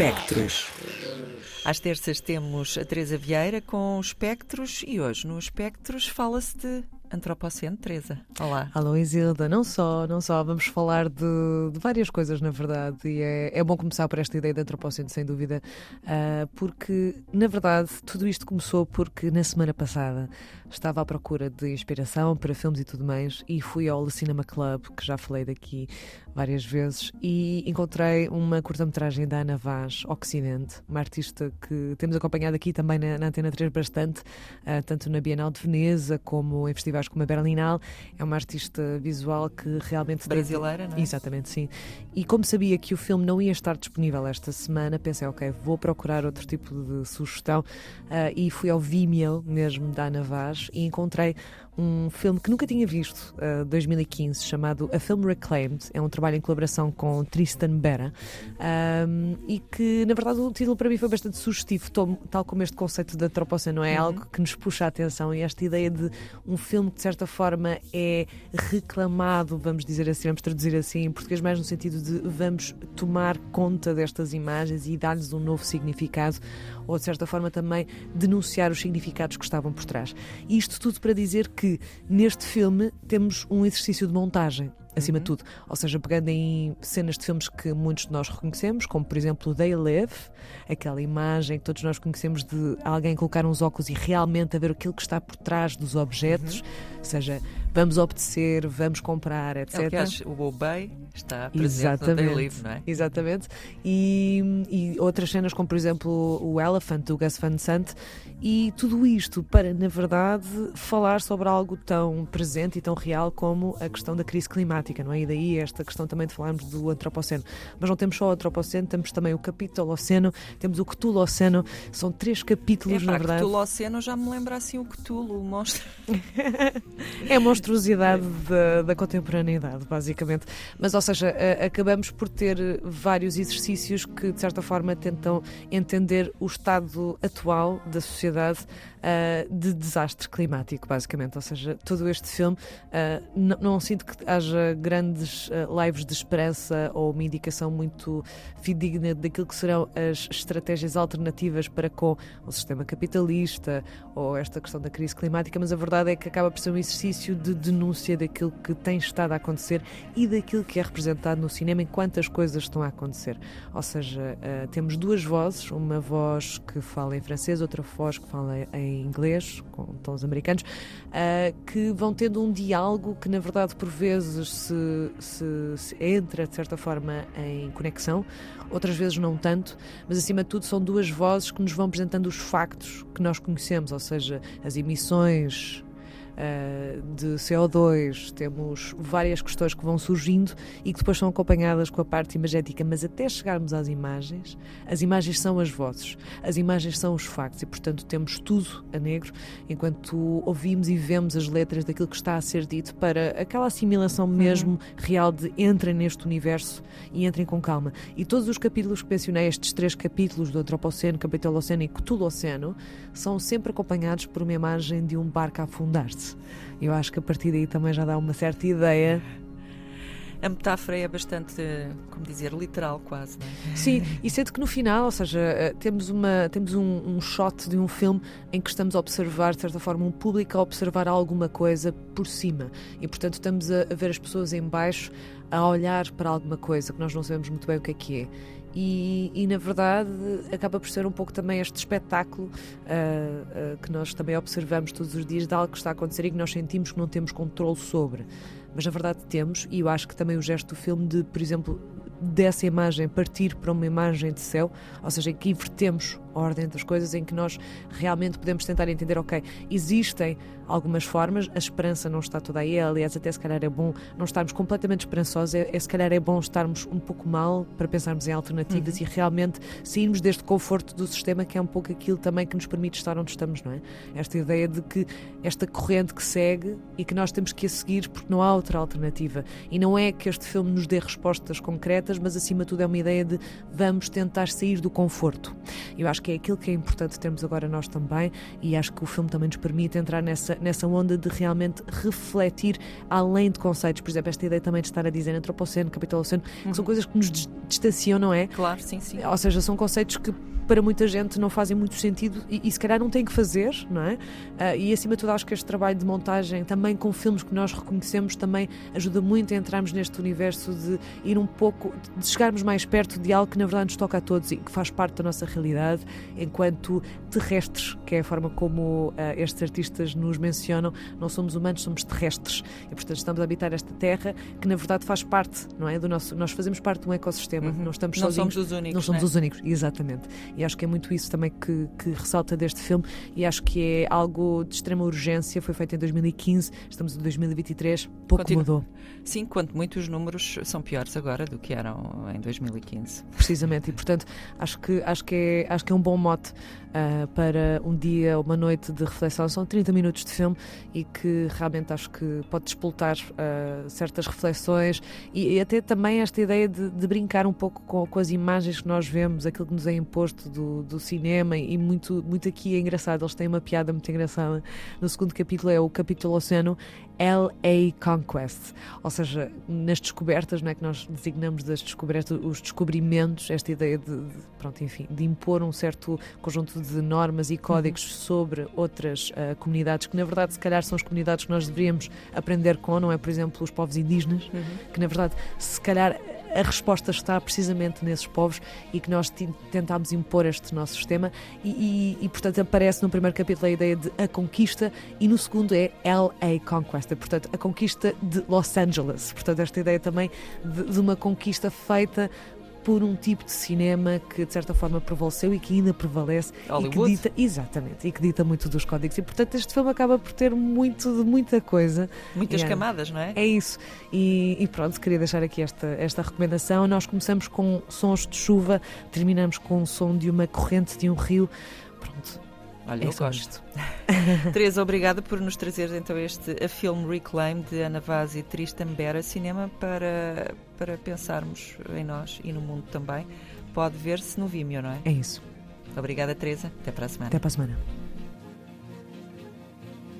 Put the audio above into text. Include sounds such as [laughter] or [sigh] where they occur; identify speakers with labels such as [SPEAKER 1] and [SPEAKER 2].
[SPEAKER 1] Espectros.
[SPEAKER 2] Às terças temos a Teresa Vieira com espectros e hoje no Espectros fala-se de Antropoceno, Teresa. Olá.
[SPEAKER 3] Alô, Isilda. Não só, não só. Vamos falar de, de várias coisas, na verdade. E é, é, bom começar por esta ideia de Antropoceno, sem dúvida, uh, porque, na verdade, tudo isto começou porque na semana passada estava à procura de inspiração para filmes e tudo mais e fui ao Le Cinema Club, que já falei daqui várias vezes, e encontrei uma curta-metragem da Ana Vaz, Ocidente, uma artista que temos acompanhado aqui também na, na Antena 3 bastante, uh, tanto na Bienal de Veneza como em festivais como a Berlinal. É uma artista visual que realmente.
[SPEAKER 2] Brasileira,
[SPEAKER 3] tem...
[SPEAKER 2] não é?
[SPEAKER 3] Exatamente, sim. E como sabia que o filme não ia estar disponível esta semana, pensei, ok, vou procurar outro tipo de sugestão uh, e fui ao Vimeo mesmo da Ana Vaz e encontrei um filme que nunca tinha visto, uh, 2015, chamado A Film Reclaimed. É um trabalho em colaboração com Tristan Bera um, e que, na verdade, o título para mim foi bastante sugestivo, tal como este conceito da antropoceno é uhum. algo que nos puxa a atenção e esta ideia de um filme que, de certa forma, é reclamado, vamos dizer assim, vamos traduzir assim em português, mais no sentido de vamos tomar conta destas imagens e dar-lhes um novo significado ou, de certa forma, também denunciar os significados que estavam por trás. Isto tudo para dizer que que neste filme temos um exercício de montagem acima uhum. de tudo. Ou seja, pegando em cenas de filmes que muitos de nós reconhecemos, como por exemplo They Live, aquela imagem que todos nós conhecemos de alguém colocar uns óculos e realmente a ver aquilo que está por trás dos objetos, uhum. seja, vamos obedecer, vamos comprar, etc.
[SPEAKER 2] Aliás, o Obey está presente Exatamente. no Live, não é?
[SPEAKER 3] Exatamente. E, e outras cenas como por exemplo o Elephant do Gus Van Sant e tudo isto para, na verdade, falar sobre algo tão presente e tão real como a questão da crise climática, não é? E daí esta questão também de falarmos do antropoceno. Mas não temos só o antropoceno, temos também o capitoloceno, temos o cthuloceno, são três capítulos,
[SPEAKER 2] Epá,
[SPEAKER 3] na verdade.
[SPEAKER 2] O cthuloceno já me lembra assim o Cthulhu, o monstro. [laughs]
[SPEAKER 3] é a monstruosidade da, da contemporaneidade, basicamente. Mas, ou seja, acabamos por ter vários exercícios que, de certa forma, tentam entender o estado atual da sociedade uh, de desastre climático, basicamente. Ou seja, todo este filme uh, não, sinto que haja grandes uh, lives de esperança ou uma indicação muito fidedigna daquilo que serão as estratégias alternativas para com o sistema capitalista ou esta questão da crise climática, mas a verdade é que acaba por ser um exercício de denúncia daquilo que tem estado a acontecer e daquilo que é representado no cinema enquanto as coisas estão a acontecer. Ou seja, temos duas vozes, uma voz que fala em francês, outra voz que fala em inglês, com tons americanos, uh, que vão tendo um diálogo que, na verdade, por vezes se, se, se, entra, de certa forma, em conexão, outras vezes não tanto, mas acima de tudo são duas vozes que nos vão apresentando os factos que nós conhecemos, ou seja, as emissões de CO2, temos várias questões que vão surgindo e que depois são acompanhadas com a parte imagética, mas até chegarmos às imagens, as imagens são as vozes, as imagens são os factos e, portanto, temos tudo a negro enquanto ouvimos e vemos as letras daquilo que está a ser dito para aquela assimilação uhum. mesmo real de entrem neste universo e entrem com calma. E todos os capítulos que mencionei, estes três capítulos do Antropoceno, Capitoloceno e Cthuloceno, são sempre acompanhados por uma imagem de um barco a afundar-se. Eu acho que a partir daí também já dá uma certa ideia
[SPEAKER 2] a metáfora é bastante, como dizer, literal quase, não
[SPEAKER 3] é? Sim, e sendo que no final, ou seja, eh, temos, uma, temos um, um shot de um filme em que estamos a observar, de certa forma, um público a observar alguma coisa por cima. E, portanto, estamos a, a ver as pessoas em baixo a olhar para alguma coisa que nós não sabemos muito bem o que é que é. E, e, na verdade acaba por ser um pouco também este espetáculo uh, uh, que nós também observamos todos os dias de algo que está a acontecer e que nós sentimos que não temos controle sobre. Mas na verdade temos, e eu acho que também o gesto do filme de, por exemplo, dessa imagem partir para uma imagem de céu, ou seja, em que invertemos a ordem das coisas, em que nós realmente podemos tentar entender, ok, existem algumas formas, a esperança não está toda aí, aliás, até se calhar é bom não estarmos completamente esperançosos, é, é se calhar é bom estarmos um pouco mal para pensarmos em alternativas uhum. e realmente sairmos deste conforto do sistema, que é um pouco aquilo também que nos permite estar onde estamos, não é? Esta ideia de que esta corrente que segue e que nós temos que a seguir porque não há outra alternativa. E não é que este filme nos dê respostas concretas mas acima de tudo é uma ideia de vamos tentar sair do conforto. Eu acho que é aquilo que é importante termos agora nós também, e acho que o filme também nos permite entrar nessa, nessa onda de realmente refletir além de conceitos. Por exemplo, esta ideia também de estar a dizer antropoceno, capitaloceno, uhum. que são coisas que nos distanciam, não é?
[SPEAKER 2] Claro, sim, sim.
[SPEAKER 3] Ou seja, são conceitos que para muita gente não fazem muito sentido e, e se calhar não tem que fazer, não é? Uh, e acima de tudo acho que este trabalho de montagem, também com filmes que nós reconhecemos, também ajuda muito a entrarmos neste universo de ir um pouco, de chegarmos mais perto de algo que na verdade nos toca a todos e que faz parte da nossa realidade enquanto terrestres, que é a forma como uh, estes artistas nos mencionam. Não somos humanos, somos terrestres e portanto estamos a habitar esta terra que na verdade faz parte, não é? Do nosso, nós fazemos parte de um ecossistema,
[SPEAKER 2] uhum.
[SPEAKER 3] não estamos
[SPEAKER 2] não
[SPEAKER 3] sozinhos.
[SPEAKER 2] Somos os únicos,
[SPEAKER 3] não somos
[SPEAKER 2] né?
[SPEAKER 3] os únicos, exatamente. E acho que é muito isso também que, que, ressalta deste filme e acho que é algo de extrema urgência. Foi feito em 2015, estamos em 2023, pouco Continu mudou.
[SPEAKER 2] Sim, quanto muitos números são piores agora do que eram em 2015.
[SPEAKER 3] Precisamente, e portanto acho que, acho que, é, acho que é um bom mote uh, para um dia, uma noite de reflexão. São 30 minutos de filme e que realmente acho que pode despoltar uh, certas reflexões e, e, até também esta ideia de, de brincar um pouco com, com, as imagens que nós vemos, aquilo que nos é imposto do, do cinema e muito, muito aqui é engraçado. Eles têm uma piada muito engraçada. No segundo capítulo é o capítulo Oceano, LA Conquest, ou seja, nas descobertas, não é que nós designamos das descobertas, os descobrimentos, esta ideia de, de pronto, enfim, de impor um certo conjunto de normas e códigos uhum. sobre outras uh, comunidades que na verdade se calhar são as comunidades que nós deveríamos aprender com, não é, por exemplo, os povos indígenas, uhum. que na verdade se calhar a resposta está precisamente nesses povos e que nós tentámos impor este nosso sistema. E, e, e, portanto aparece no primeiro capítulo a ideia de a conquista e no segundo é LA Conquest, portanto a conquista de Los Angeles, portanto esta ideia também de, de uma conquista feita por um tipo de cinema que de certa forma prevaleceu e que ainda prevalece
[SPEAKER 2] Hollywood.
[SPEAKER 3] e que dita exatamente e que dita muito dos códigos. E portanto este filme acaba por ter muito de muita coisa.
[SPEAKER 2] Muitas camadas não é?
[SPEAKER 3] É isso. E, e, pronto queria deixar aqui esta esta recomendação. Nós começamos com sons de chuva terminamos com o som de uma corrente de um rio. Pronto
[SPEAKER 2] Olha, é eu gosto. [laughs] Teresa, obrigada por nos trazer então este a filme Reclaim de Ana Vaz e Tristan Bera, cinema para, para pensarmos em nós e no mundo também. Pode ver-se no Vimeo, não é?
[SPEAKER 3] É isso.
[SPEAKER 2] Obrigada, Teresa. Até para a semana.
[SPEAKER 3] Até para a semana.